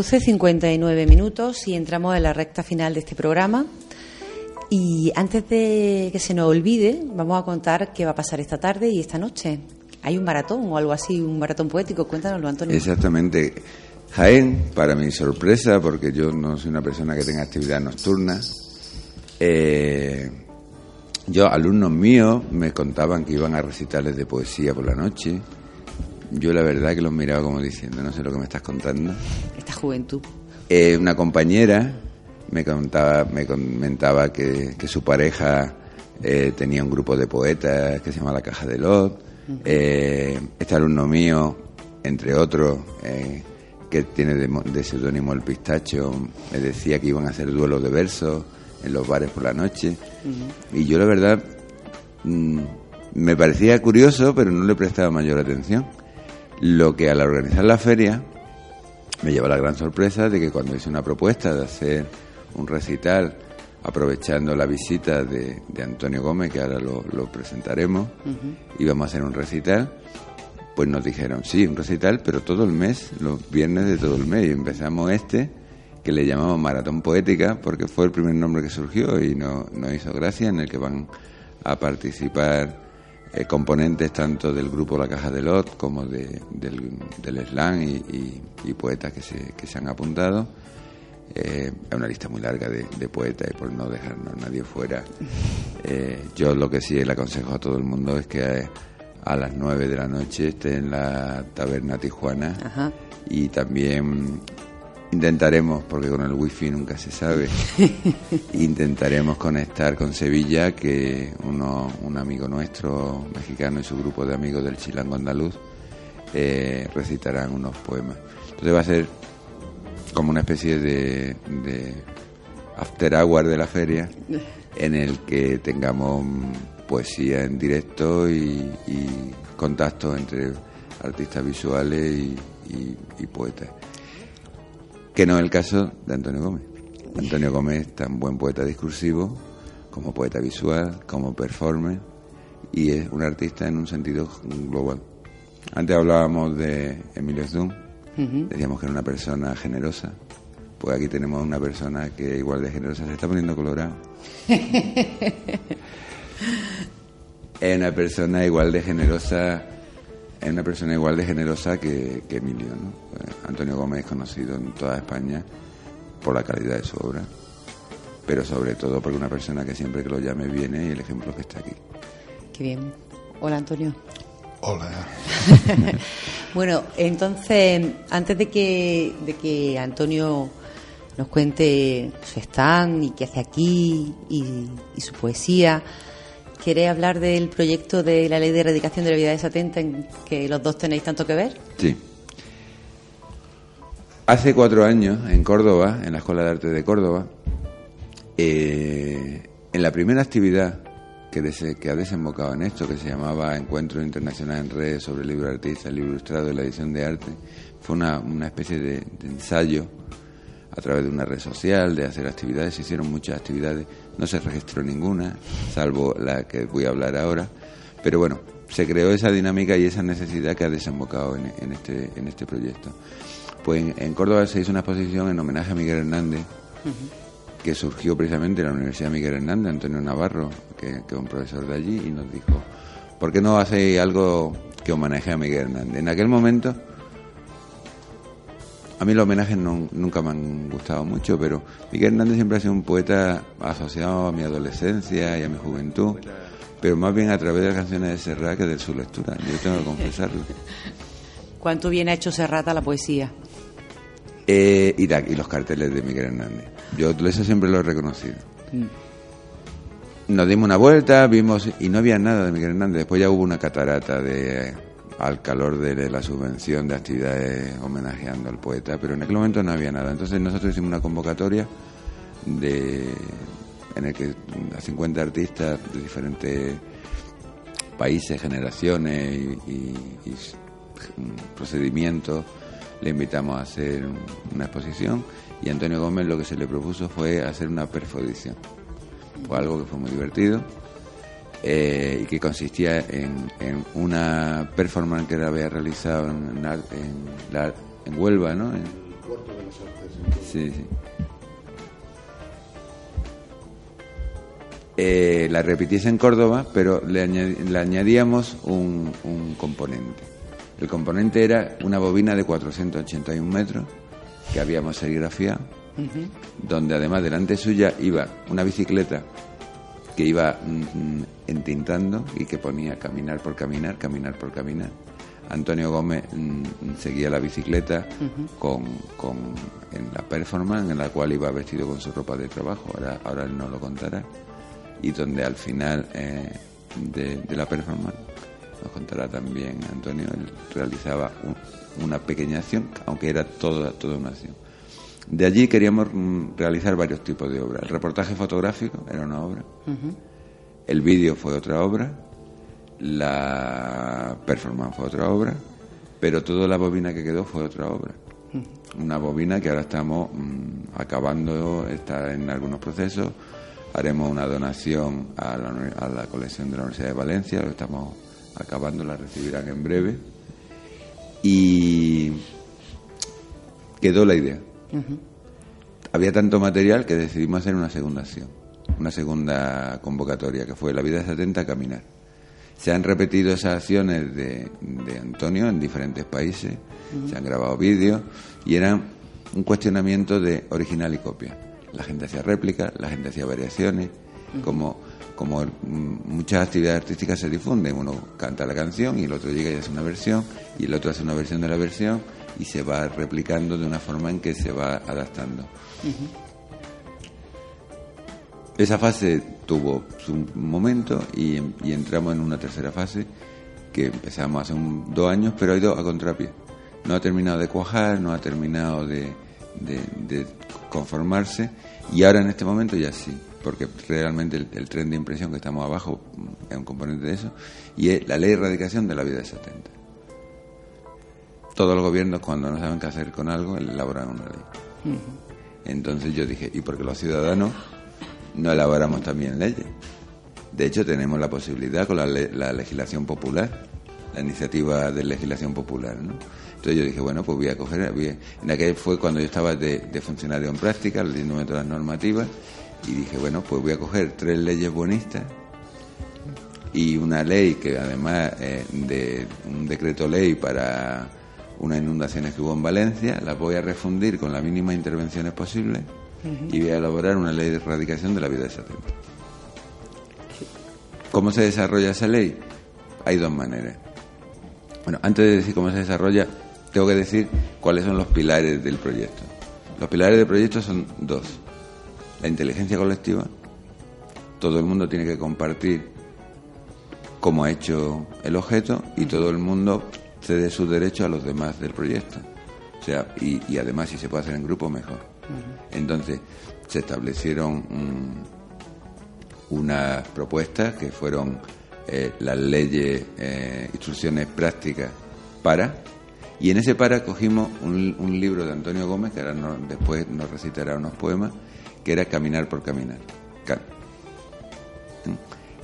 12.59 minutos y entramos en la recta final de este programa. Y antes de que se nos olvide, vamos a contar qué va a pasar esta tarde y esta noche. Hay un maratón o algo así, un maratón poético. Cuéntanoslo, Antonio. Exactamente. Jaén, para mi sorpresa, porque yo no soy una persona que tenga actividad nocturna, eh, yo, alumnos míos me contaban que iban a recitales de poesía por la noche. Yo la verdad que los miraba como diciendo, no sé lo que me estás contando. Esta juventud. Eh, una compañera me contaba, me comentaba que, su pareja eh, tenía un grupo de poetas que se llama La Caja de Lot. Eh, este alumno mío, entre otros, que tiene de, seudónimo el pistacho, me decía que iban a hacer duelos de versos en los bares por la noche. Y yo la verdad mm, me parecía curioso, pero no le prestaba mayor atención. Lo que al organizar la feria me lleva la gran sorpresa de que cuando hice una propuesta de hacer un recital aprovechando la visita de, Antonio Gómez, que ahora lo, presentaremos, íbamos a hacer un recital, pues nos dijeron, sí, un recital, pero todo el mes, los viernes de todo el mes, y empezamos este, que le llamamos Maratón Poética, porque fue el primer nombre que surgió y nos no hizo gracia, en el que van a participar eh, componentes tanto del grupo La Caja de Lot como de, del, del slam y, poetas que se, que se han apuntado. Eh, es una lista muy larga de, poetas y por no dejarnos nadie fuera. Eh, yo lo que sí le aconsejo a todo el mundo es que a, las 9 de la noche esté en la taberna Tijuana y también Intentaremos, porque con el wifi nunca se sabe, intentaremos conectar con Sevilla, que uno, un amigo nuestro mexicano y su grupo de amigos del Chilango Andaluz eh, recitarán unos poemas. Entonces va a ser como una especie de, de after hour de la feria en el que tengamos poesía en directo y, contacto entre artistas visuales y poetas que no es el caso de Antonio Gómez. Antonio Gómez es tan buen poeta discursivo como poeta visual, como performer y es un artista en un sentido global. Antes hablábamos de Emilio Zdun, decíamos que era una persona generosa, pues aquí tenemos una persona que igual de generosa se está poniendo colorado. es una persona igual de generosa es una persona igual de generosa que, Emilio. ¿no? Eh, Antonio Gómez es conocido en toda España por la calidad de su obra, pero sobre todo porque una persona que siempre que lo llame viene y el ejemplo que está aquí. Qué bien. Hola Antonio. Hola. bueno, entonces, antes de que, de que Antonio nos cuente su stand y qué hace aquí y, y su poesía, ¿Quiere hablar del proyecto de la ley de erradicación de la vida desatenta en que los dos tenéis tanto que ver? Sí. Hace cuatro años, en Córdoba, en la Escuela de Arte de Córdoba, eh, en la primera actividad que, que, ha desembocado en esto, que se llamaba Encuentro Internacional en Redes sobre el libro artista, el libro ilustrado y la edición de arte, fue una, una especie de ensayo a través de una red social, de hacer actividades, se hicieron muchas actividades, no se registró ninguna, salvo la que voy a hablar ahora, pero bueno, se creó esa dinámica y esa necesidad que ha desembocado en, este, en este proyecto. Pues en, Córdoba se hizo una exposición en homenaje a Miguel Hernández, que surgió precisamente en la Universidad Miguel Hernández, Antonio Navarro, que, que es un profesor de allí, y nos dijo, ¿por qué no hacéis algo que homenaje a Miguel Hernández? En aquel momento a mí los homenajes nunca me han gustado mucho, pero Miguel Hernández siempre ha sido un poeta asociado a mi adolescencia y a mi juventud, pero más bien a través de las canciones de Serrat que de su lectura, yo tengo que confesarlo. ¿Cuánto bien ha hecho Serrat a la poesía? Eh, y, y, los carteles de Miguel Hernández. Yo eso siempre lo he reconocido. Mm. Nos dimos una vuelta, vimos y no había nada de Miguel Hernández. Después ya hubo una catarata de al calor de la subvención de actividades homenajeando al poeta, pero en aquel momento no había nada. Entonces nosotros hicimos una convocatoria de en el que a 50 artistas de diferentes países, generaciones y, procedimientos le invitamos a hacer una exposición y Antonio Gómez lo que se le propuso fue hacer una perfodición. Fue algo que fue muy divertido eh, y que consistía en, una performance que él había realizado en, en, Huelva, ¿no? En, Sí, sí. Eh, la repitiese en Córdoba, pero le, añadíamos un, componente. El componente era una bobina de 481 metros que habíamos serigrafiado, donde además delante suya iba una bicicleta que iba mm, mm, entintando y que ponía caminar por caminar, caminar por caminar. Antonio Gómez mm, seguía la bicicleta con, en la performance en la cual iba vestido con su ropa de trabajo, ahora, ahora él no lo contará y donde al final eh, de, la performance, nos contará también Antonio, él realizaba una pequeña acción, aunque era toda, toda una acción. De allí queríamos mm, realizar varios tipos de obras. El reportaje fotográfico era una obra, el vídeo fue otra obra, la performance fue otra obra, pero toda la bobina que quedó fue otra obra. Una bobina que ahora estamos mm, acabando, está en algunos procesos, haremos una donación a la, colección de la Universidad de Valencia, lo estamos acabando, la recibirán en breve. Y quedó la idea. Había tanto material que decidimos hacer una segunda acción, una segunda convocatoria, que fue La vida es atenta a caminar. Se han repetido esas acciones de, Antonio en diferentes países, se han grabado vídeos y eran un cuestionamiento de original y copia. La gente hacía réplicas, la gente hacía variaciones, como, como muchas actividades artísticas se difunden, uno canta la canción y el otro llega y hace una versión, y el otro hace una versión de la versión y se va replicando de una forma en que se va adaptando. Esa fase tuvo su momento y, entramos en una tercera fase que empezamos hace dos años, pero ha ido a contrapié. No ha terminado de cuajar, no ha terminado de, de, conformarse y ahora en este momento ya sí, porque realmente el, tren de impresión que estamos abajo es un componente de eso y es la ley de erradicación de la vida de 70. Todos los gobiernos cuando no saben qué hacer con algo elaboran una ley. Entonces yo dije, ¿y porque los ciudadanos no elaboramos también leyes? De hecho tenemos la posibilidad con la, la legislación popular, la iniciativa de legislación popular, ¿no? Entonces yo dije, bueno, pues voy a coger, en aquel fue cuando yo estaba de, funcionario en práctica, leyéndome todas las normativas, y dije, bueno, pues voy a coger tres leyes buenistas y una ley que además eh, de un decreto ley para unas inundaciones que hubo en Valencia, las voy a refundir con las mínimas intervenciones posibles y voy a elaborar una ley de erradicación de la vida de satélite. ¿Cómo se desarrolla esa ley? Hay dos maneras. Bueno, antes de decir cómo se desarrolla, tengo que decir cuáles son los pilares del proyecto. Los pilares del proyecto son dos. La inteligencia colectiva. Todo el mundo tiene que compartir cómo ha hecho el objeto y todo el mundo cede sus derechos a los demás del proyecto. O sea, y, además si se puede hacer en grupo, mejor. Entonces, se establecieron mm, unas propuestas que fueron eh, las leyes, eh, instrucciones prácticas para y en ese para cogimos un, libro de Antonio Gómez, que ahora después nos recitará unos poemas, que era Caminar por Caminar.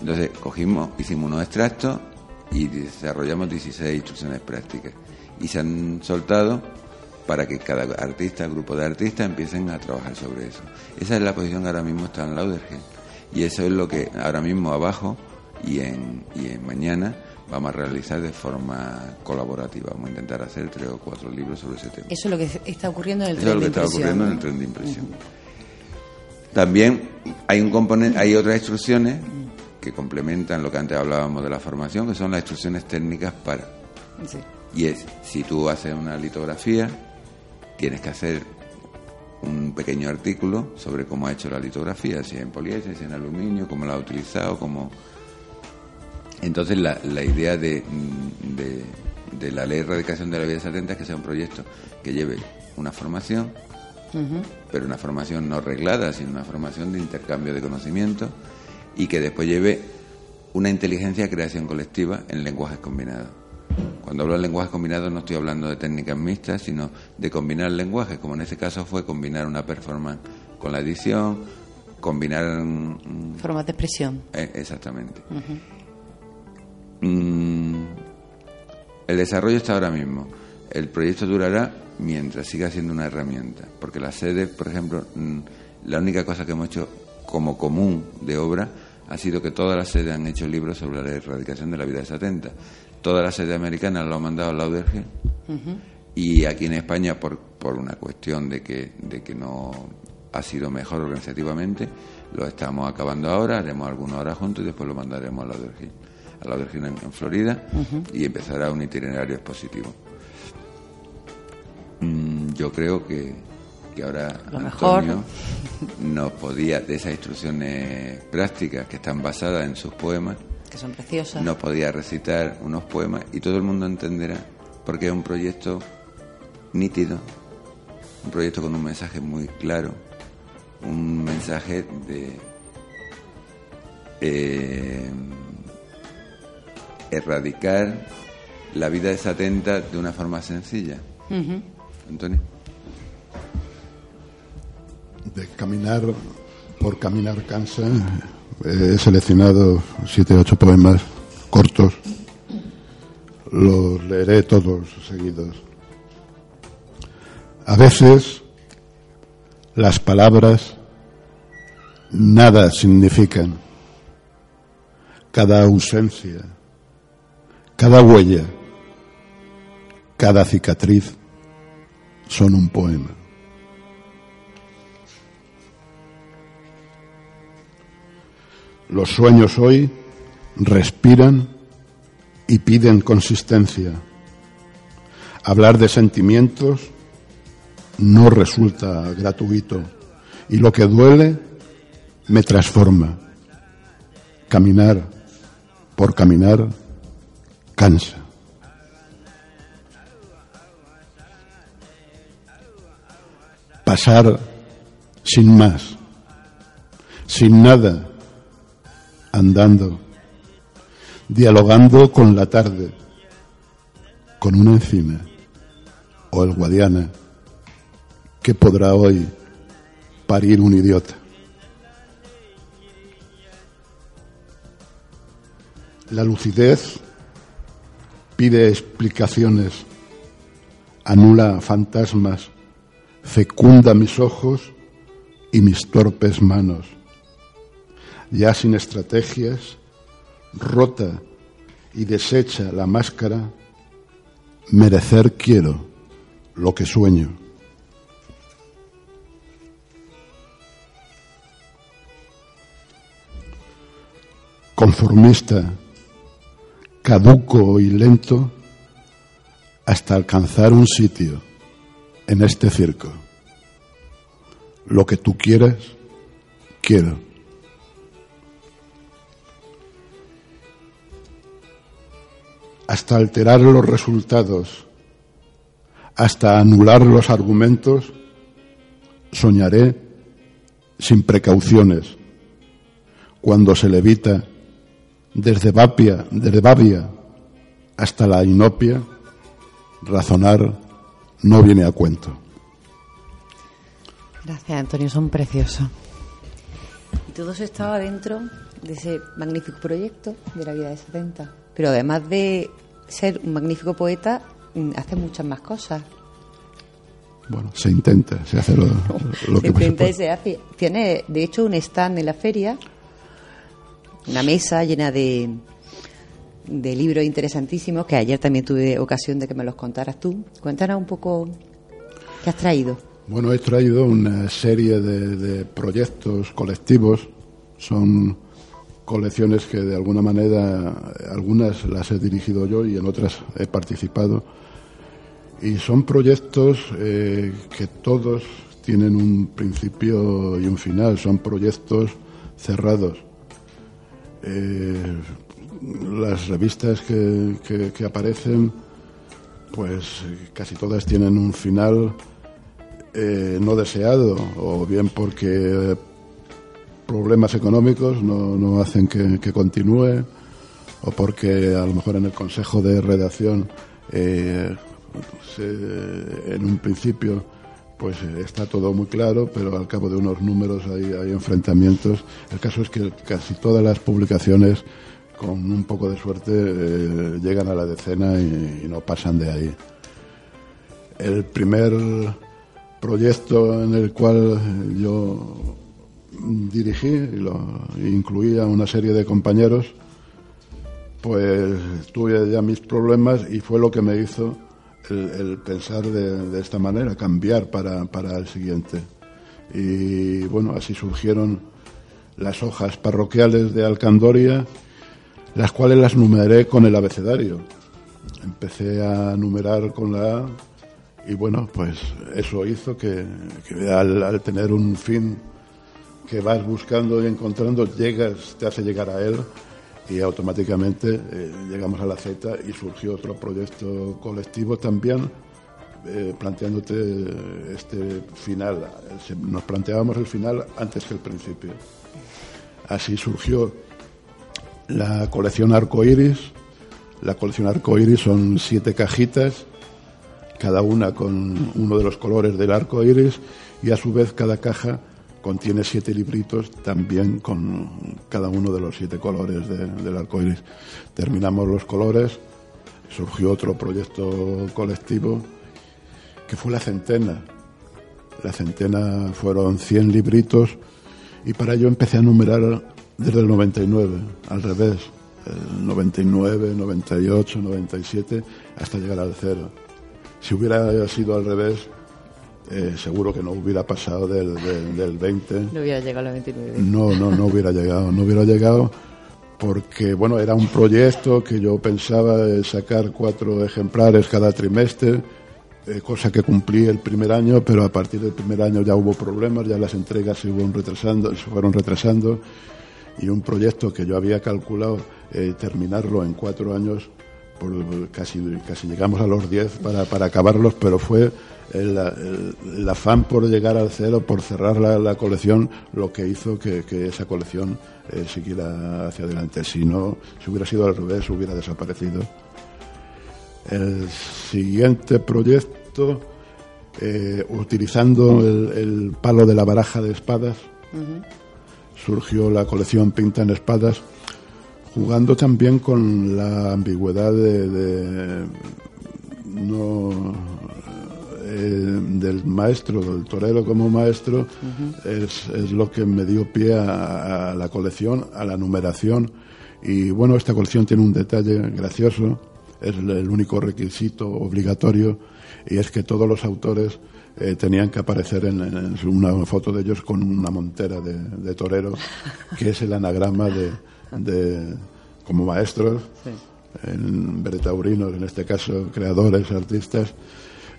Entonces cogimos, hicimos unos extractos y desarrollamos 16 instrucciones prácticas. Y se han soltado para que cada artista, grupo de artistas, empiecen a trabajar sobre eso. Esa es la posición que ahora mismo está en Laudergen. Y eso es lo que ahora mismo abajo y en, y en mañana vamos a realizar de forma colaborativa. Vamos a intentar hacer tres o cuatro libros sobre ese tema. Eso es lo que está ocurriendo en el tren de impresión. Eso es lo que está ocurriendo en el tren de impresión. También hay un componente, hay otras instrucciones que complementan lo que antes hablábamos de la formación, que son las instrucciones técnicas para. Y es, si tú haces una litografía, tienes que hacer un pequeño artículo sobre cómo ha hecho la litografía, si en poliéster, si en aluminio, cómo la ha utilizado, cómo. Entonces la, la idea de, de, la ley de erradicación de la vida satélite es que sea un proyecto que lleve una formación, pero una formación no reglada, sino una formación de intercambio de conocimiento y que después lleve una inteligencia de creación colectiva en lenguajes combinados. Cuando hablo de lenguajes combinados no estoy hablando de técnicas mixtas, sino de combinar lenguajes, como en este caso fue combinar una performance con la edición, combinar... Formas de expresión. Eh, exactamente. Mm, el desarrollo está ahora mismo. El proyecto durará mientras siga siendo una herramienta. Porque la sede, por ejemplo, mm, la única cosa que hemos hecho como común de obra ha sido que todas las sedes han hecho libros sobre la erradicación de la vida desatenta. Todas las sedes americanas lo han mandado al Lauderge y aquí en España, por, por una cuestión de que, de que no ha sido mejor organizativamente, lo estamos acabando ahora, haremos algunas horas juntos y después lo mandaremos a Lauderge, a Lauderge en, en Florida y empezará un itinerario expositivo. Mm, yo creo que, que ahora Lo mejor. Antonio nos podía, de esas instrucciones prácticas que están basadas en sus poemas, Que son preciosas. nos podía recitar unos poemas y todo el mundo entenderá, porque es un proyecto nítido, un proyecto con un mensaje muy claro, un mensaje de eh, erradicar la vida desatenta de una forma sencilla. Antonio. De caminar por caminar cansa. He seleccionado siete o ocho poemas cortos. Los leeré todos seguidos. A veces las palabras nada significan. Cada ausencia, cada huella, cada cicatriz son un poema. Los sueños hoy respiran y piden consistencia. Hablar de sentimientos no resulta gratuito y lo que duele me transforma. Caminar por caminar cansa. Pasar sin más, sin nada, andando, dialogando con la tarde, con una encina o el Guadiana, que podrá hoy parir un idiota. La lucidez pide explicaciones, anula fantasmas, fecunda mis ojos y mis torpes manos ya sin estrategias, rota y deshecha la máscara, merecer quiero lo que sueño. Conformista, caduco y lento, hasta alcanzar un sitio en este circo. Lo que tú quieras, quiero. Hasta alterar los resultados, hasta anular los argumentos, soñaré sin precauciones, cuando se levita desde Bapia, desde Babia hasta la inopia, razonar no viene a cuento. Gracias, Antonio, son preciosos. Y todo eso estaba dentro de ese magnífico proyecto de la vida de 70. Pero además de ser un magnífico poeta, mm, hace muchas más cosas. Bueno, se intenta, se hace lo, lo se que se intenta y puede. se hace. Tiene, de hecho, un stand en la feria, una mesa llena de, de libros interesantísimos, que ayer también tuve ocasión de que me los contaras tú. Cuéntanos un poco qué has traído. Bueno, he traído una serie de, de proyectos colectivos. Son colecciones que de alguna manera, algunas las he dirigido yo y en otras he participado. Y son proyectos eh, que todos tienen un principio y un final, son proyectos cerrados. Eh, las revistas que, que- aparecen, pues casi todas tienen un final eh, no deseado, o bien porque problemas económicos no, no hacen que, continúe, o porque a lo mejor en el consejo de redacción eh, en un principio pues está todo muy claro, pero al cabo de unos números hay, hay enfrentamientos. El caso es que casi todas las publicaciones, con un poco de suerte, eh, llegan a la decena y no pasan de ahí. el primer proyecto en el cual yo dirigí y lo incluía una serie de compañeros, pues tuve ya mis problemas y fue lo que me hizo el, pensar de, esta manera, cambiar para, para el siguiente. Y bueno, así surgieron las hojas parroquiales de Alcandoria, las cuales las numeré con el abecedario. Empecé a numerar con la A y bueno, pues eso hizo que, al, tener un fin que vas buscando y encontrando, llegas, te hace llegar a él y automáticamente eh, llegamos a la Z y surgió otro proyecto colectivo también eh, planteándote este final. Nos planteábamos el final antes que el principio. Así surgió la colección Arco Iris. La colección Arco Iris son siete cajitas, cada una con uno de los colores del arco iris, y a su vez cada caja contiene siete libritos también con cada uno de los siete colores del arco iris. Terminamos los colores, surgió otro proyecto colectivo que fue la centena. La centena fueron 100 libritos y para ello empecé a numerar desde el 99, al revés, el 99, 98, 97, hasta llegar al cero. Si hubiera sido al revés, eh, seguro que no hubiera pasado del, del, 20. No hubiera llegado al 29. No, no, no hubiera llegado, no hubiera llegado porque, bueno, era un proyecto que yo pensaba sacar cuatro ejemplares cada trimestre eh, cosa que cumplí el primer año, pero a partir del primer año ya hubo problemas, ya las entregas se, fueron retrasando, se fueron retrasando y un proyecto que yo había calculado eh, terminarlo en cuatro años, por, casi, casi llegamos a los diez para, para acabarlos, pero fue el, afán por llegar al cero, por cerrar la, colección, lo que hizo que, esa colección eh, siguiera hacia adelante. Si no, si hubiera sido al revés, hubiera desaparecido. El siguiente proyecto, eh, utilizando el, palo de la baraja de espadas, surgió la colección Pinta en Espadas, jugando también con la ambigüedad de, no, eh, del maestro, del torero como maestro, es, lo que me dio pie a, la colección, a la numeración. Y bueno, esta colección tiene un detalle gracioso es el único requisito obligatorio y es que todos los autores eh, tenían que aparecer en, una foto de ellos con una montera de, torero, que es el anagrama de, como maestros, en bretaurinos, en este caso creadores, artistas,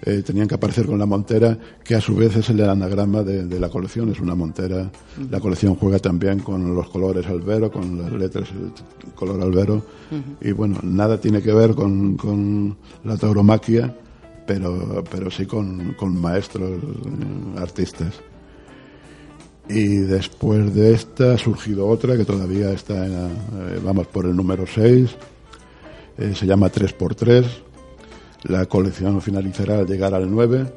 eh, tenían que aparecer con la montera, que a su vez es el anagrama de, la colección, es una montera. La colección juega también con los colores albero, con las letras el color albero. Y bueno, nada tiene que ver con, la tauromaquia, pero, pero sí con, maestros, eh, artistas. Y después de esta ha surgido otra que todavía está, en, eh, vamos por el número 6, se llama 3x3 la colección finalizará al llegar al 9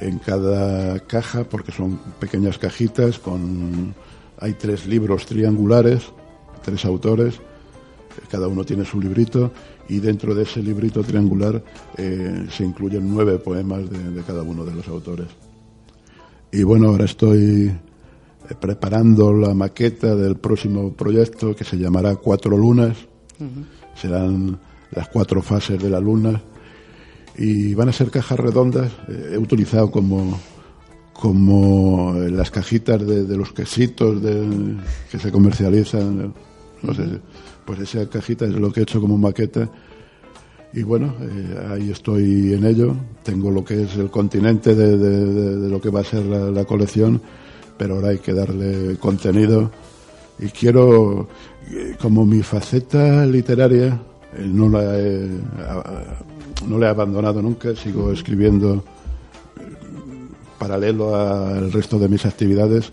en cada caja, porque son pequeñas cajitas con hay tres libros triangulares, tres autores, cada uno tiene su librito y dentro de ese librito triangular eh, se incluyen nueve poemas de, cada uno de los autores. Y bueno, ahora estoy eh, preparando la maqueta del próximo proyecto que se llamará Cuatro Lunas. Serán las cuatro fases de la luna y van a ser cajas redondas. Eh, he utilizado como, como las cajitas de, los quesitos de, que se comercializan. No sé, pues esa cajita es lo que he hecho como maqueta. Y bueno, eh, ahí estoy en ello. Tengo lo que es el continente de, lo que va a ser la, colección, pero ahora hay que darle contenido. Y quiero, eh, como mi faceta literaria, no la he no le he abandonado nunca, sigo escribiendo eh, paralelo al resto de mis actividades,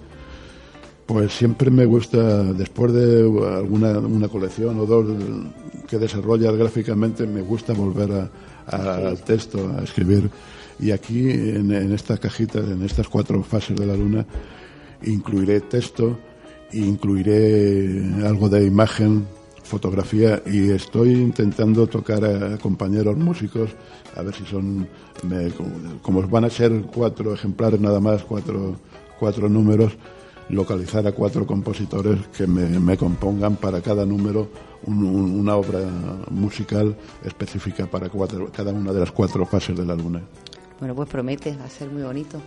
pues siempre me gusta, después de alguna una colección o dos que desarrollas gráficamente, me gusta volver al texto, a escribir. Y aquí, en, en estas cajitas, en estas cuatro fases de la luna, incluiré texto, incluiré algo de imagen, fotografía y estoy intentando tocar a compañeros músicos a ver si son como van a ser cuatro ejemplares nada más cuatro cuatro números localizar a cuatro compositores que me, compongan para cada número una obra musical específica para cada una de las cuatro fases de la luna. Bueno, pues promete, va a ser muy bonito.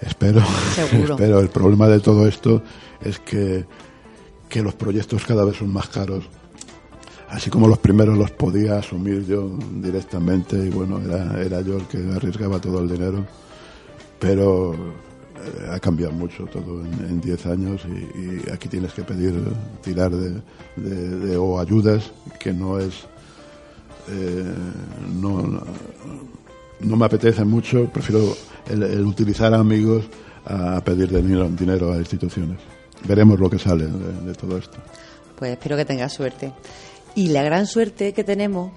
Espero, espero. El problema de todo esto es que que los proyectos cada vez son más caros. Así como los primeros los podía asumir yo directamente y bueno, era, era yo el que arriesgaba todo el dinero, pero eh, ha cambiado mucho todo en 10 años y, aquí tienes que pedir, tirar de, o ayudas, que no es, eh, no, no, me apetece mucho, prefiero el, utilizar a amigos a pedir dinero, dinero a instituciones veremos lo que sale de, todo esto. Pues espero que tengas suerte. Y la gran suerte que tenemos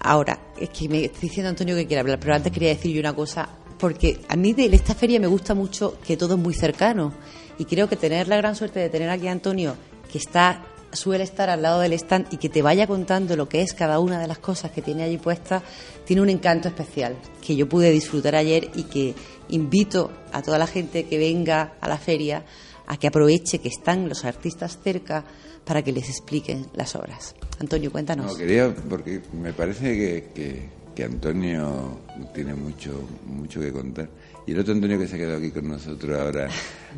ahora, es que me estoy diciendo Antonio que quiere hablar, pero antes quería decir yo una cosa, porque a mí de esta feria me gusta mucho que todo es muy cercano. Y creo que tener la gran suerte de tener aquí a Antonio, que está suele estar al lado del stand y que te vaya contando lo que es cada una de las cosas que tiene allí puestas, tiene un encanto especial que yo pude disfrutar ayer y que invito a toda la gente que venga a la feria a que aproveche que están los artistas cerca para que les expliquen las obras. Antonio, cuéntanos. No, quería, porque me parece que, que, Antonio tiene mucho, mucho que contar. Y el otro Antonio que se ha quedado aquí con nosotros ahora,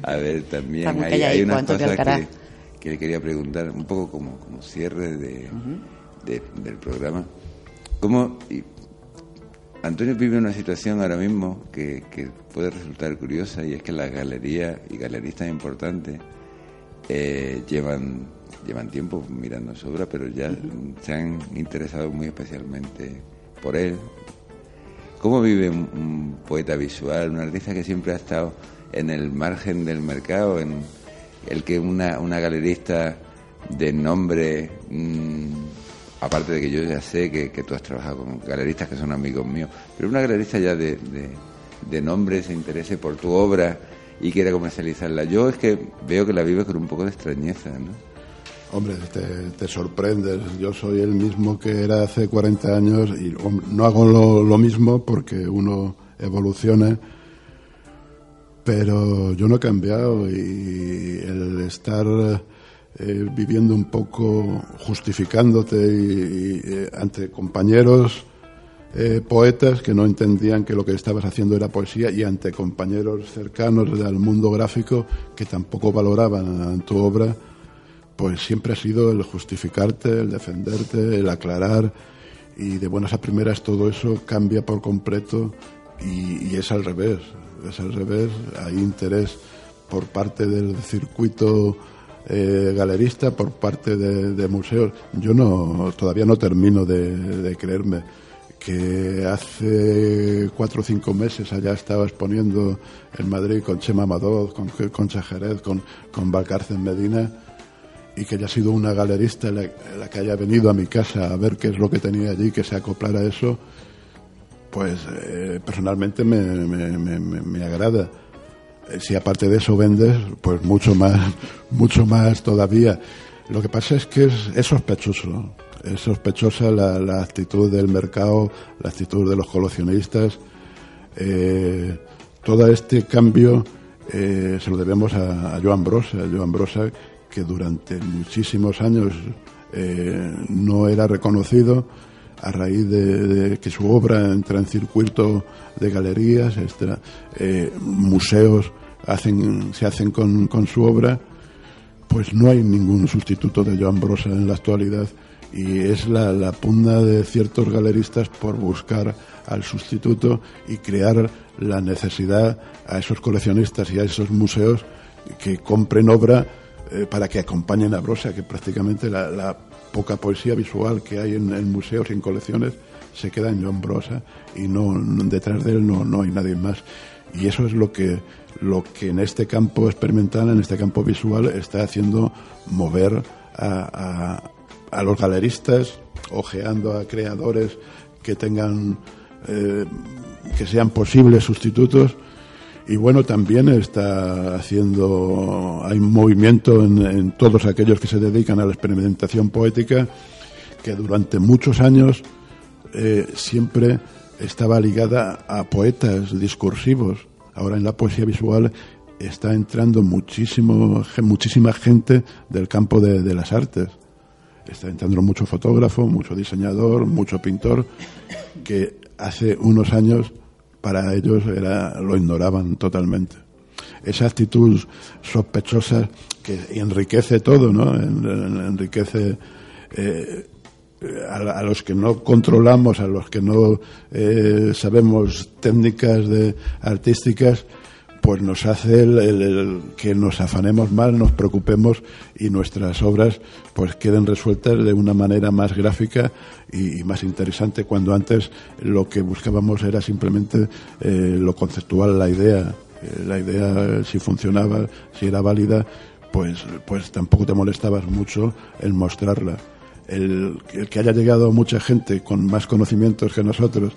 a ver, también hay, hay unas cosas que, que, le quería preguntar, un poco como, como cierre de, del programa. ¿Cómo, Antonio vive una situación ahora mismo que, puede resultar curiosa y es que las galerías y galeristas importantes eh, llevan, llevan tiempo mirando su obra, pero ya se han interesado muy especialmente por él. ¿Cómo vive un, poeta visual, un artista que siempre ha estado en el margen del mercado, en el que una, una galerista de nombre... Mm, aparte de que yo ya sé que, tú has trabajado con galeristas que son amigos míos, pero una galerista ya de, de, nombre se interese por tu obra y quiera comercializarla. Yo es que veo que la vives con un poco de extrañeza, ¿no? Hombre, te, te, sorprendes. Yo soy el mismo que era hace 40 años y no hago lo, lo mismo porque uno evoluciona, pero yo no he cambiado y el estar eh, viviendo un poco, justificándote eh, ante compañeros eh, poetas que no entendían que lo que estabas haciendo era poesía y ante compañeros cercanos del mundo gráfico que tampoco valoraban tu obra, pues siempre ha sido el justificarte, el defenderte, el aclarar y de buenas a primeras todo eso cambia por completo y, y es al revés, es al revés, hay interés por parte del circuito eh, galerista por parte de, museos. Yo no todavía no termino de, creerme que hace cuatro o cinco meses allá estaba exponiendo en Madrid con Chema Amador, con Concha Jerez, con, con Valcárcel Medina y que haya sido una galerista la, que haya venido a mi casa a ver qué es lo que tenía allí, que se acoplara a eso, pues eh, personalmente me, me, me agrada. Eh, si aparte de eso vendes, pues mucho más, mucho más todavía. Lo que pasa es que es, sospechoso, es sospechosa la, actitud del mercado, la actitud de los coleccionistas. Eh, todo este cambio eh, se lo debemos a, Joan Brosa, Joan Brosa que durante muchísimos años no era reconocido a raíz de, que su obra entra en circuito de galerías, museos hacen, se hacen con, con, su obra, pues no hay ningún sustituto de Joan Brosa en la actualidad y es la, la de ciertos galeristas por buscar al sustituto y crear la necesidad a esos coleccionistas y a esos museos que compren obra eh, para que acompañen a Brosa, que prácticamente la, poca poesía visual que hay en, museos y en colecciones se queda en Joan Brosa y no detrás de él no, no hay nadie más. Y eso es lo que lo que en este campo experimental, en este campo visual, está haciendo mover a, los galeristas, ojeando a creadores que tengan, eh, que sean posibles sustitutos. Y bueno, también está haciendo, hay movimiento en, todos aquellos que se dedican a la experimentación poética, que durante muchos años eh, siempre estaba ligada a poetas discursivos. Ahora en la poesía visual está entrando muchísimo, muchísima gente del campo de, las artes. Está entrando mucho fotógrafo, mucho diseñador, mucho pintor, que hace unos años para ellos era, lo ignoraban totalmente. Esa actitud sospechosa que enriquece todo, ¿no? enriquece eh, a, los que no controlamos, a los que no eh, sabemos técnicas de, artísticas, pues nos hace el, que nos afanemos más, nos preocupemos y nuestras obras pues queden resueltas de una manera más gráfica y, más interesante cuando antes lo que buscábamos era simplemente eh, lo conceptual, la idea, eh, la idea si funcionaba, si era válida, pues, pues tampoco te molestabas mucho en mostrarla. El, que haya llegado mucha gente con más conocimientos que nosotros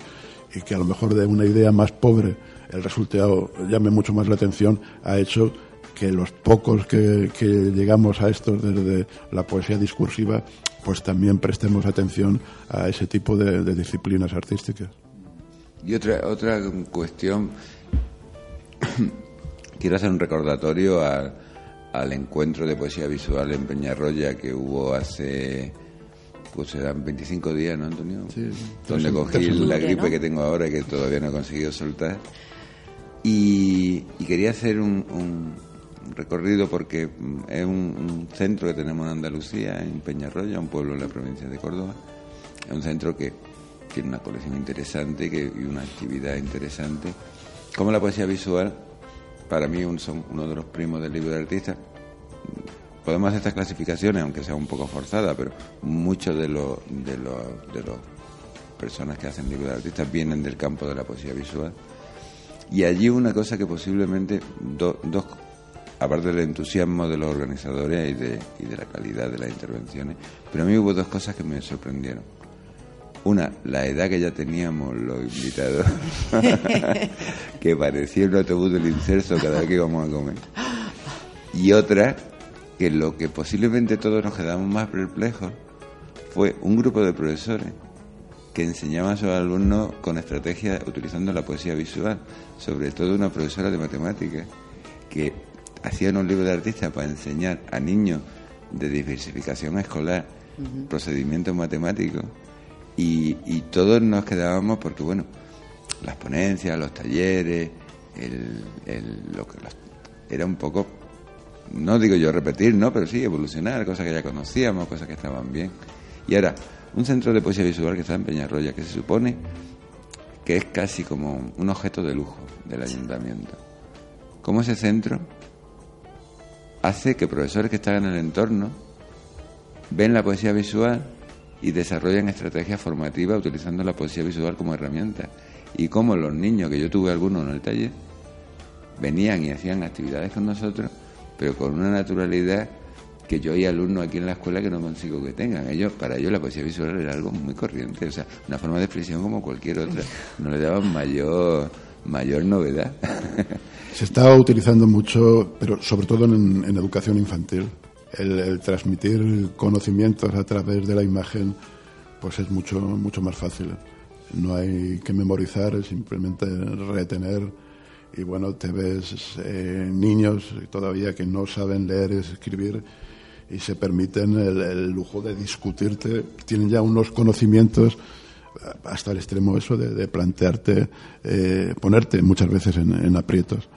y que a lo mejor de una idea más pobre el resultado llame mucho más la atención, ha hecho que los pocos que, llegamos a esto desde la poesía discursiva, pues también prestemos atención a ese tipo de, disciplinas artísticas. Y otra, otra cuestión, quiero hacer un recordatorio al encuentro de poesía visual en Peñarroya que hubo hace pues serán 25 días, ¿no, Antonio? Sí. Donde cogí la gripe que tengo ahora y que todavía no he conseguido soltar. Y, quería hacer un, recorrido porque es un, centro que tenemos en Andalucía, en Peñarroya, un pueblo en la provincia de Córdoba. Es un centro que tiene una colección interesante que, y una actividad interesante. Como la poesía visual, para mí son uno de los primos del libro de artista. Podemos hacer estas clasificaciones, aunque sea un poco forzada, pero muchos de los de los de los personas que hacen libro de artistas vienen del campo de la poesía visual y allí una cosa que posiblemente, dos, aparte del entusiasmo de los organizadores y de, y de la calidad de las intervenciones, pero a mí hubo dos cosas que me sorprendieron. Una, la edad que ya teníamos los invitados, que parecía un autobús del inserso cada vez que íbamos a comer. Y otra, que lo que posiblemente todos nos quedamos más perplejos fue un grupo de profesores que enseñaba a sus alumnos con estrategia utilizando la poesía visual, sobre todo una profesora de matemáticas que hacía un libro de artistas para enseñar a niños de diversificación escolar procedimientos matemáticos y, todos nos quedábamos porque bueno las ponencias los talleres el, lo que era un poco no digo yo repetir no pero sí evolucionar cosas que ya conocíamos cosas que estaban bien y ahora un centro de poesía visual que está en Peñarroya, que se supone que es casi como un objeto de lujo del ayuntamiento. Como ese centro hace que profesores que están en el entorno ven la poesía visual y desarrollan estrategias formativas utilizando la poesía visual como herramienta. Y como los niños, que yo tuve algunos en el taller, venían y hacían actividades con nosotros, pero con una naturalidad que yo hay alumnos aquí en la escuela que no consigo que tengan. Ellos, para ellos la poesía visual era algo muy corriente, o sea, una forma de expresión como cualquier otra. No le daban mayor, mayor novedad. Se está utilizando mucho, pero sobre todo en, educación infantil. El, transmitir conocimientos a través de la imagen, pues es mucho, mucho más fácil. No hay que memorizar, es simplemente retener y bueno, te ves eh, niños todavía que no saben leer y escribir y se permiten el, lujo de discutirte, tienen ya unos conocimientos eh, hasta el extremo eso de, plantearte, eh, ponerte muchas veces en, aprietos.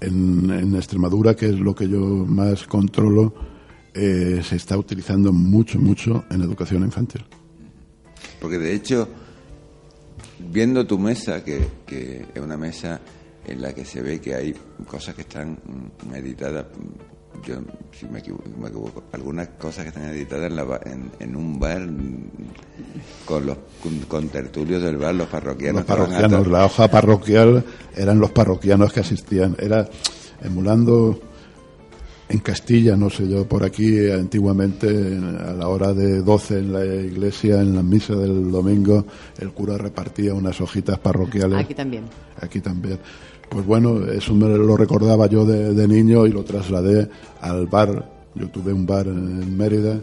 En, Extremadura, que es lo que yo más controlo, eh, se está utilizando mucho, mucho en educación infantil. Porque de hecho, viendo tu mesa, que, que es una mesa en la que se ve que hay cosas que están meditadas yo si me equivoco, algunas cosas que están editadas en, un bar con los con, tertulios del bar, los parroquianos. Los parroquianos, la hoja parroquial eran los parroquianos que asistían, era emulando en Castilla, no sé yo, por aquí antiguamente a la hora de 12 en la iglesia, en la misa del domingo, el cura repartía unas hojitas parroquiales. Aquí también. Aquí también pues bueno, eso me lo recordaba yo de, niño y lo trasladé al bar. Yo tuve un bar en Mérida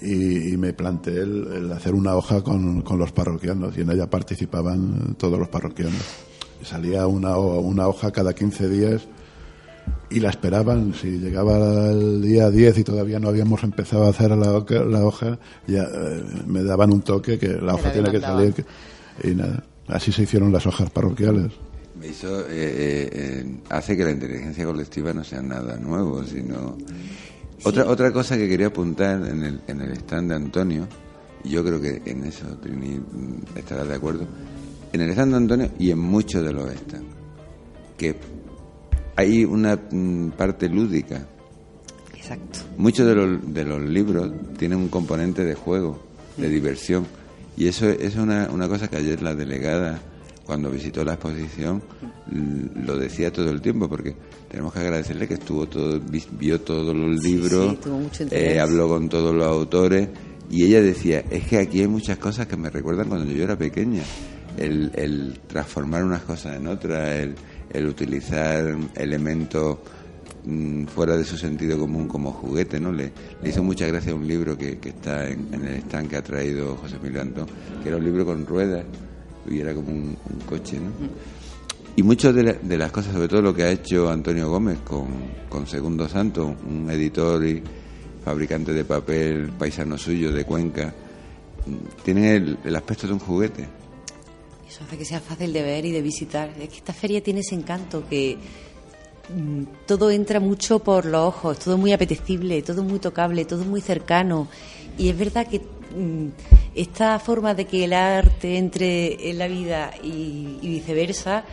y, me planteé el, hacer una hoja con, con, los parroquianos y en ella participaban todos los parroquianos. salía una, una hoja cada 15 días y la esperaban. Si llegaba el día 10 y todavía no habíamos empezado a hacer la, la hoja, ya eh, me daban un toque que la hoja tiene que salir. y nada, así se hicieron las hojas parroquiales. Eso eh, eh, hace que la inteligencia colectiva no sea nada nuevo, sino... Otra, otra cosa que quería apuntar en el, en el stand de Antonio, y yo creo que en eso Trini mm, estará de acuerdo, en el stand de Antonio y en muchos de los stands, que hay una mm, parte lúdica. Exacto. Muchos de los, de los libros tienen un componente de juego, de diversión. Y eso, es una, una cosa que ayer la delegada, cuando visitó la exposición, lo decía todo el tiempo, porque tenemos que agradecerle que estuvo todo, vio todos los libros, eh, habló con todos los autores, y ella decía, es que aquí hay muchas cosas que me recuerdan cuando yo era pequeña. El, el transformar unas cosas en otras, el, el utilizar elementos mm, fuera de su sentido común como juguete, ¿no? Le, hizo mucha gracia un libro que, está en, el stand que ha traído José Emilio Antón, que era un libro con ruedas y era como un, coche, ¿no? Y muchas de, las cosas, sobre todo lo que ha hecho Antonio Gómez con, con Segundo Santo, un editor y fabricante de papel paisano suyo de Cuenca, tiene el aspecto de un juguete eso hace que sea fácil de ver y de visitar. Es que esta feria tiene ese encanto que mm, todo entra mucho por los ojos, todo muy apetecible, todo muy tocable, todo muy cercano. Y es verdad que esta forma de que el arte entre en la vida y, viceversa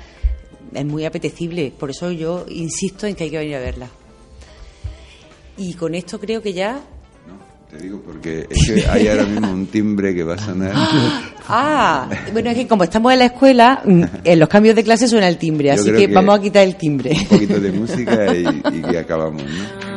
es muy apetecible. Por eso yo insisto en que hay que venir a verla. Y con esto creo que ya te digo porque es que hay ahora mismo un timbre que va a sonar. Ah, bueno, es que como estamos en la escuela, mm, en los cambios de clase suena el timbre, así que, vamos a quitar el timbre. Un poquito de música y, y que acabamos, ¿no?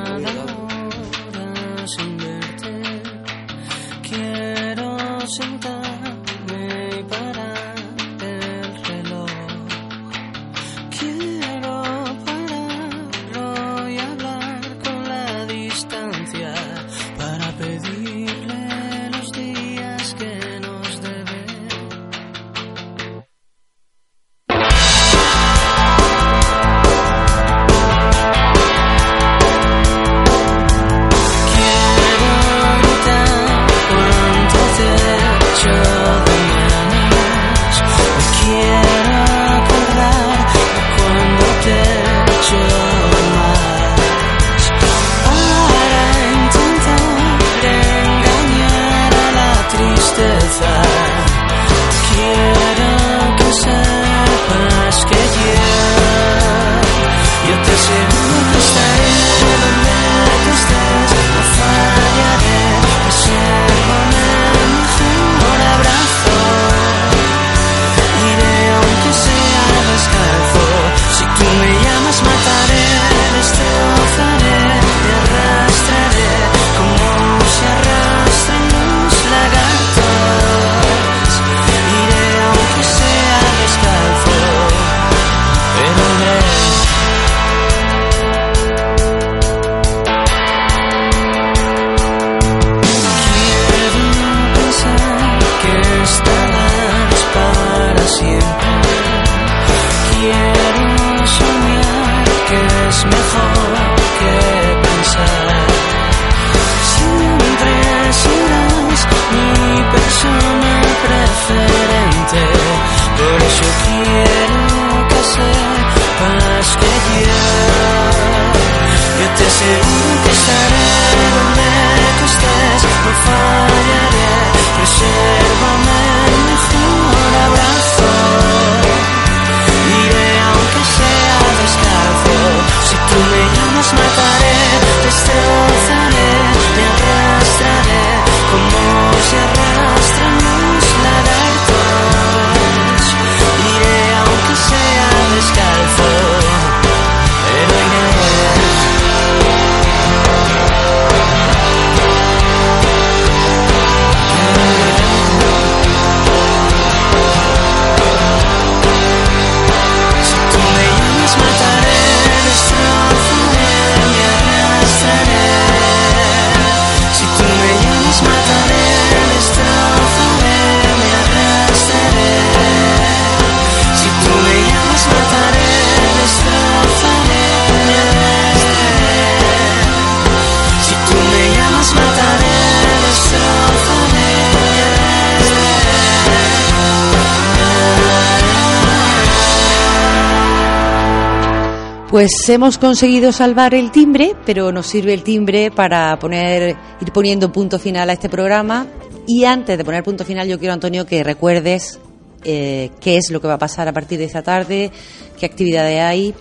Pues hemos conseguido salvar el timbre, pero nos sirve el timbre para poner, ir poniendo punto final a este programa. Y antes de poner punto final, yo quiero, Antonio, que recuerdes eh, qué es lo que va a pasar a partir de esta tarde, qué actividades hay,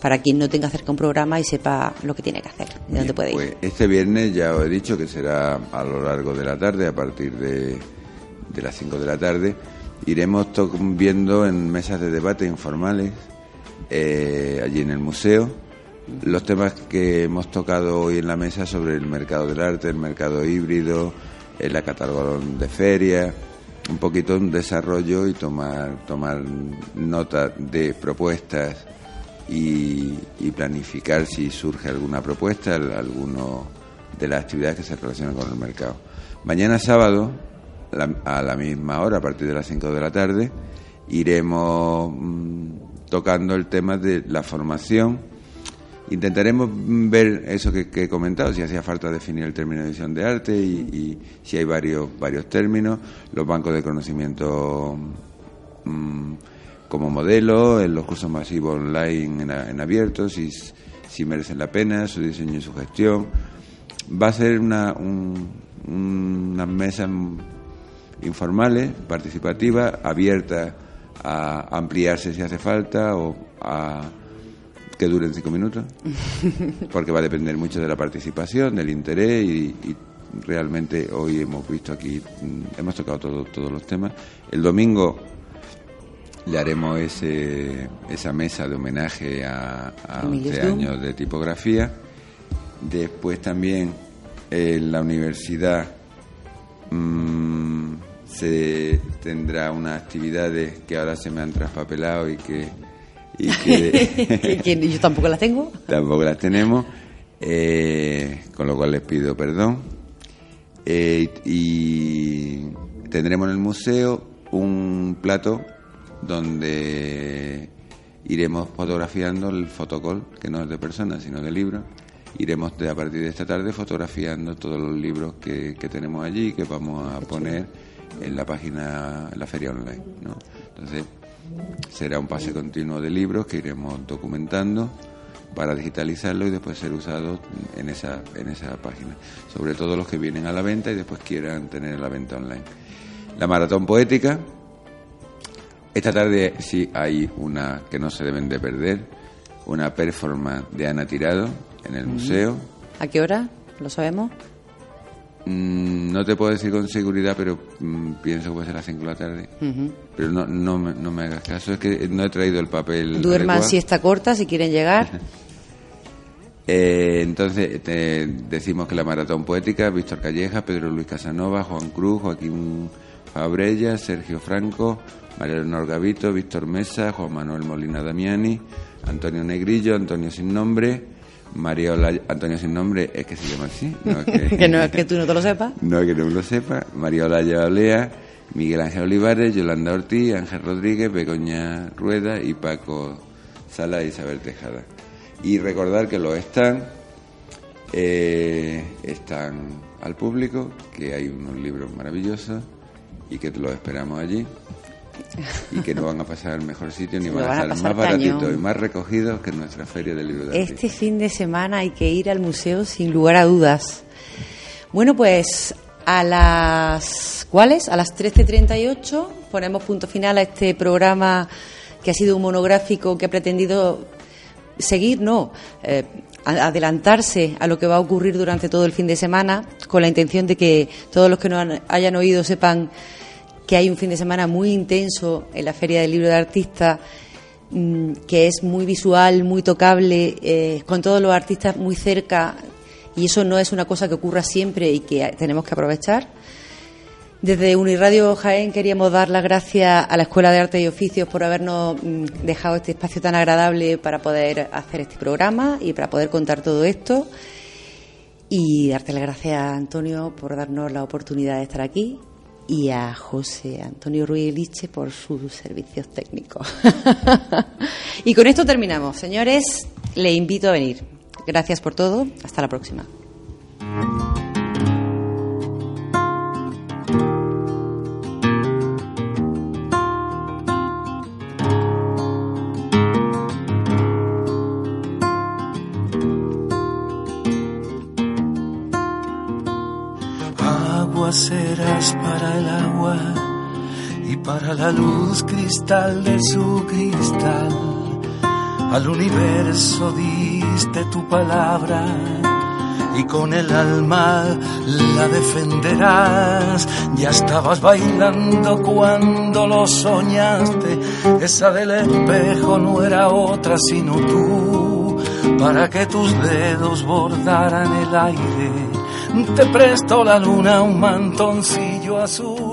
para quien no tenga cerca un programa y sepa lo que tiene que hacer, de dónde puede ir. Pues este viernes ya os he dicho que será a lo largo de la tarde, a partir de, de las 5 de la tarde. Iremos viendo en mesas de debate informales eh, allí en el museo. Los temas que hemos tocado hoy en la mesa sobre el mercado del arte, el mercado híbrido, eh, la de feria, un poquito un desarrollo y tomar, tomar nota de propuestas y, planificar si surge alguna propuesta, alguno de las actividades que se relacionan con el mercado. Mañana sábado, a la misma hora, a partir de las 5 de la tarde, iremos mm, tocando el tema de la formación. Intentaremos ver eso que, he comentado, si hacía falta definir el término de edición de arte y, si hay varios, varios términos, los bancos de conocimiento mm, como modelo, en los cursos masivos online en, abierto, si, si merecen la pena, su diseño y su gestión. Va a ser una, una mesa informales, participativas, abiertas a ampliarse si hace falta o a que duren cinco minutos, porque va a depender mucho de la participación, del interés y, realmente hoy hemos visto aquí, mm, hemos tocado todos los temas. El domingo le haremos ese, esa mesa de homenaje a, a 11 años de tipografía. Después también en la universidad mmm, se tendrá unas actividades que ahora se me han traspapelado y que... Y que yo tampoco las tengo. Tampoco las tenemos, eh, con lo cual les pido perdón. Eh, y tendremos en el museo un plato donde iremos fotografiando el fotocol, que no es de personas, sino de libros. Iremos de, a partir de esta tarde fotografiando todos los libros que, que tenemos allí, que vamos a poner en la página, en la feria online. ¿no? Entonces, será un pase continuo de libros que iremos documentando para digitalizarlo y después ser usados en esa, en esa página. Sobre todo los que vienen a la venta y después quieran tener la venta online. La maratón poética. Esta tarde sí hay una que no se deben de perder, una performance de Ana Tirado en el museo. ¿A qué hora? ¿Lo sabemos? Mm, no te puedo decir con seguridad, pero mm, pienso que puede ser a las 5 de la tarde. Pero no, no, me, no me hagas caso, es que no he traído el papel. Duerman si está corta, si quieren llegar. eh, entonces, te decimos que la maratón poética, Víctor Calleja, Pedro Luis Casanova, Juan Cruz, Joaquín Fabrella, Sergio Franco, María Leonor Gavito, Víctor Mesa, Juan Manuel Molina Damiani, Antonio Negrillo, Antonio Sin Nombre. María Olaya, Antonio sin nombre, es que se llama así. No es que, no es que tú no te lo sepas. No es que no lo sepa. María Olaya Olea, Miguel Ángel Olivares, Yolanda Ortiz, Ángel Rodríguez, Begoña Rueda y Paco Sala e Isabel Tejada. Y recordar que los están, eh, están al público, que hay unos libros maravillosos y que los esperamos allí y que no van a pasar al mejor sitio ni van, a estar más baratitos y más recogidos que nuestra feria del libro de Este fin de semana hay que ir al museo sin lugar a dudas. Bueno, pues a las ¿cuáles? A las 13:38 ponemos punto final a este programa que ha sido un monográfico que ha pretendido seguir, no, eh, adelantarse a lo que va a ocurrir durante todo el fin de semana con la intención de que todos los que no hayan oído sepan que hay un fin de semana muy intenso en la Feria del Libro de Artistas, mm, que es muy visual, muy tocable, eh, con todos los artistas muy cerca, y eso no es una cosa que ocurra siempre y que tenemos que aprovechar. Desde Uniradio Jaén queríamos dar las gracias a la Escuela de Arte y Oficios por habernos mm, dejado este espacio tan agradable para poder hacer este programa y para poder contar todo esto. Y darte las gracias, Antonio, por darnos la oportunidad de estar aquí y a José Antonio Ruiz Liche por sus servicios técnicos. y con esto terminamos. Señores, le invito a venir. Gracias por todo. Hasta la próxima. Para la luz cristal de su cristal. Al universo diste tu palabra y con el alma la defenderás. Ya estabas bailando cuando lo soñaste, esa del espejo no era otra sino tú, para que tus dedos bordaran el aire. Te presto la luna un mantoncillo azul